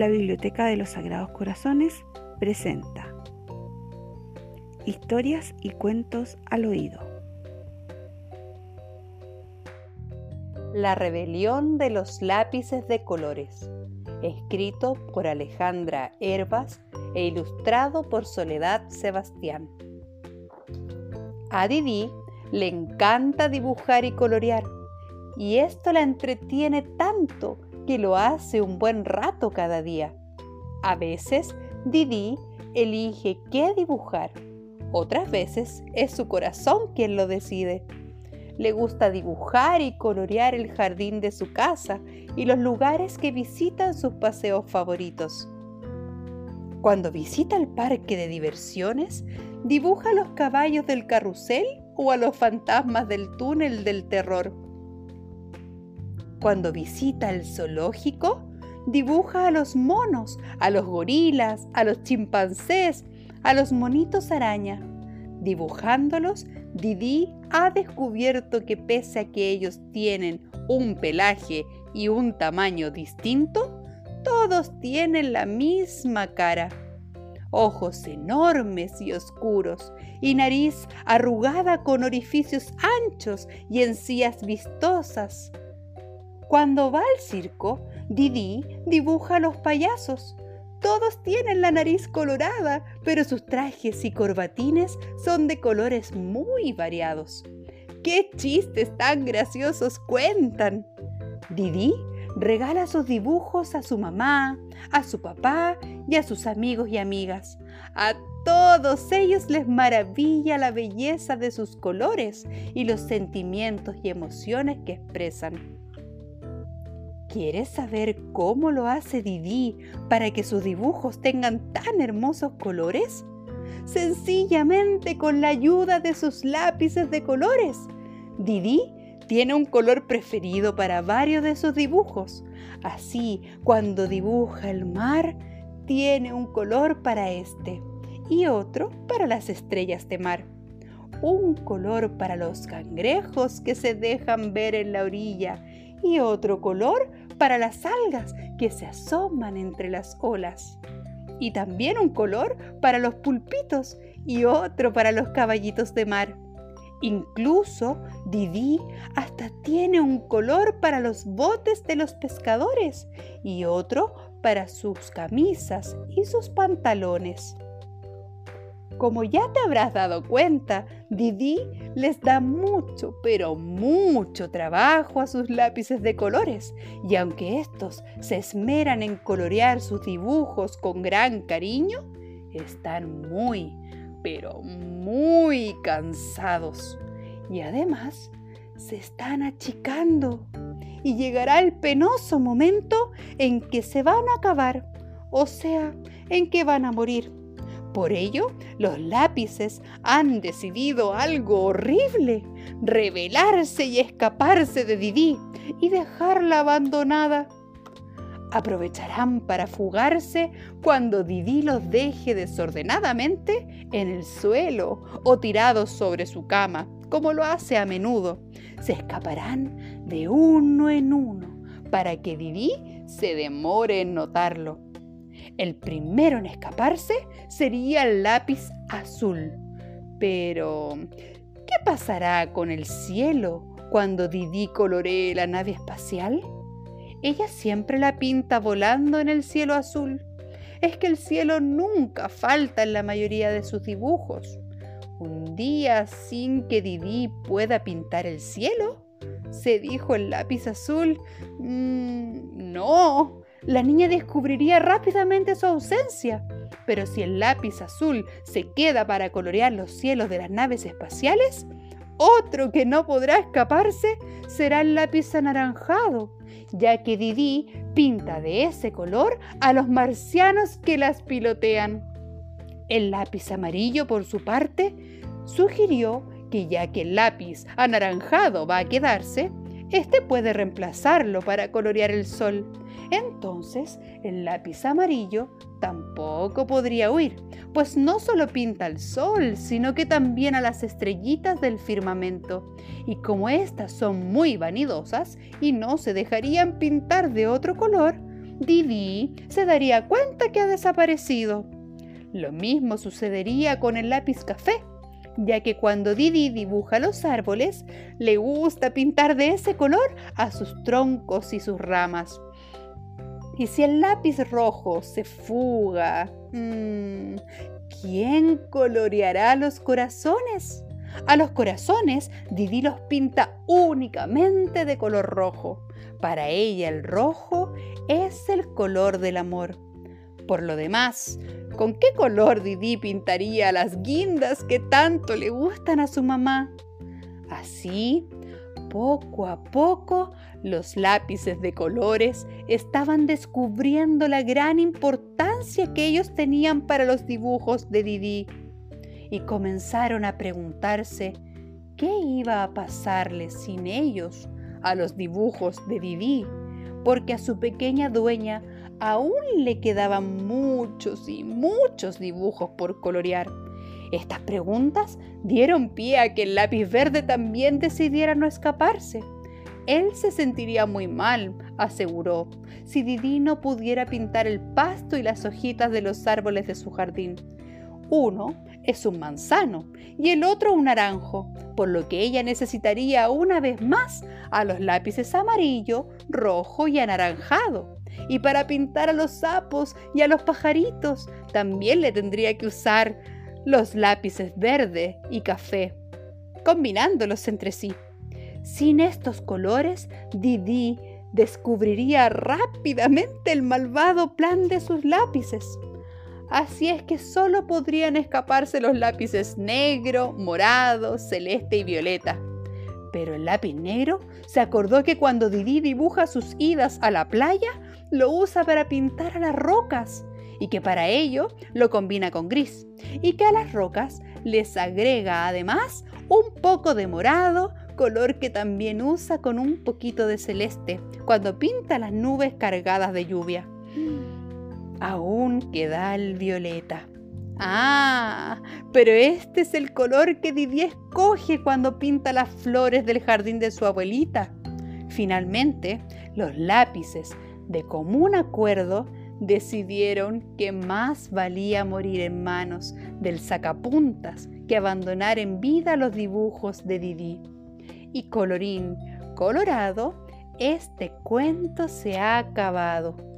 la Biblioteca de los Sagrados Corazones presenta Historias y cuentos al oído. La rebelión de los lápices de colores, escrito por Alejandra Herbas e ilustrado por Soledad Sebastián. A Didi le encanta dibujar y colorear, y esto la entretiene tanto que lo hace un buen rato cada día. A veces Didi elige qué dibujar, otras veces es su corazón quien lo decide. Le gusta dibujar y colorear el jardín de su casa y los lugares que visitan sus paseos favoritos. Cuando visita el parque de diversiones, dibuja a los caballos del carrusel o a los fantasmas del túnel del terror. Cuando visita el zoológico, dibuja a los monos, a los gorilas, a los chimpancés, a los monitos araña. Dibujándolos, Didi ha descubierto que pese a que ellos tienen un pelaje y un tamaño distinto, todos tienen la misma cara. Ojos enormes y oscuros, y nariz arrugada con orificios anchos y encías vistosas. Cuando va al circo, Didi dibuja a los payasos. Todos tienen la nariz colorada, pero sus trajes y corbatines son de colores muy variados. ¡Qué chistes tan graciosos cuentan! Didi regala sus dibujos a su mamá, a su papá y a sus amigos y amigas. A todos ellos les maravilla la belleza de sus colores y los sentimientos y emociones que expresan. ¿Quieres saber cómo lo hace Didi para que sus dibujos tengan tan hermosos colores? Sencillamente con la ayuda de sus lápices de colores. Didi tiene un color preferido para varios de sus dibujos. Así, cuando dibuja el mar, tiene un color para este y otro para las estrellas de mar. Un color para los cangrejos que se dejan ver en la orilla y otro color para las algas que se asoman entre las olas. Y también un color para los pulpitos y otro para los caballitos de mar. Incluso Didi hasta tiene un color para los botes de los pescadores y otro para sus camisas y sus pantalones. Como ya te habrás dado cuenta, Didi les da mucho, pero mucho trabajo a sus lápices de colores, y aunque estos se esmeran en colorear sus dibujos con gran cariño, están muy, pero muy cansados. Y además se están achicando. Y llegará el penoso momento en que se van a acabar, o sea, en que van a morir. Por ello, los lápices han decidido algo horrible, rebelarse y escaparse de Didi y dejarla abandonada. Aprovecharán para fugarse cuando Didi los deje desordenadamente en el suelo o tirados sobre su cama, como lo hace a menudo. Se escaparán de uno en uno para que Didi se demore en notarlo el primero en escaparse sería el lápiz azul. Pero, ¿qué pasará con el cielo cuando Didi coloree la nave espacial? Ella siempre la pinta volando en el cielo azul. Es que el cielo nunca falta en la mayoría de sus dibujos. Un día sin que Didi pueda pintar el cielo, se dijo el lápiz azul. Mm, no, la niña descubriría rápidamente su ausencia. Pero si el lápiz azul se queda para colorear los cielos de las naves espaciales, otro que no podrá escaparse será el lápiz anaranjado, ya que Didi pinta de ese color a los marcianos que las pilotean. El lápiz amarillo, por su parte, sugirió que ya que el lápiz anaranjado va a quedarse, este puede reemplazarlo para colorear el sol. Entonces, el lápiz amarillo tampoco podría huir, pues no solo pinta al sol, sino que también a las estrellitas del firmamento. Y como éstas son muy vanidosas y no se dejarían pintar de otro color, Didi se daría cuenta que ha desaparecido. Lo mismo sucedería con el lápiz café, ya que cuando Didi dibuja los árboles, le gusta pintar de ese color a sus troncos y sus ramas. Y si el lápiz rojo se fuga, mmm, ¿quién coloreará los corazones? A los corazones, Didi los pinta únicamente de color rojo. Para ella el rojo es el color del amor. Por lo demás, ¿con qué color Didi pintaría las guindas que tanto le gustan a su mamá? Así, poco a poco, los lápices de colores estaban descubriendo la gran importancia que ellos tenían para los dibujos de Didi y comenzaron a preguntarse qué iba a pasarle sin ellos a los dibujos de Didi, porque a su pequeña dueña aún le quedaban muchos y muchos dibujos por colorear. Estas preguntas dieron pie a que el lápiz verde también decidiera no escaparse. Él se sentiría muy mal, aseguró, si Didi no pudiera pintar el pasto y las hojitas de los árboles de su jardín. Uno es un manzano y el otro un naranjo, por lo que ella necesitaría una vez más a los lápices amarillo, rojo y anaranjado. Y para pintar a los sapos y a los pajaritos también le tendría que usar los lápices verde y café, combinándolos entre sí. Sin estos colores, Didi descubriría rápidamente el malvado plan de sus lápices. Así es que solo podrían escaparse los lápices negro, morado, celeste y violeta. Pero el lápiz negro se acordó que cuando Didi dibuja sus idas a la playa, lo usa para pintar a las rocas y que para ello lo combina con gris y que a las rocas les agrega además un poco de morado, color que también usa con un poquito de celeste cuando pinta las nubes cargadas de lluvia aún queda el violeta. Ah, pero este es el color que Didier escoge cuando pinta las flores del jardín de su abuelita. Finalmente, los lápices, de común acuerdo, decidieron que más valía morir en manos del sacapuntas que abandonar en vida los dibujos de Didi. Y colorín colorado, este cuento se ha acabado.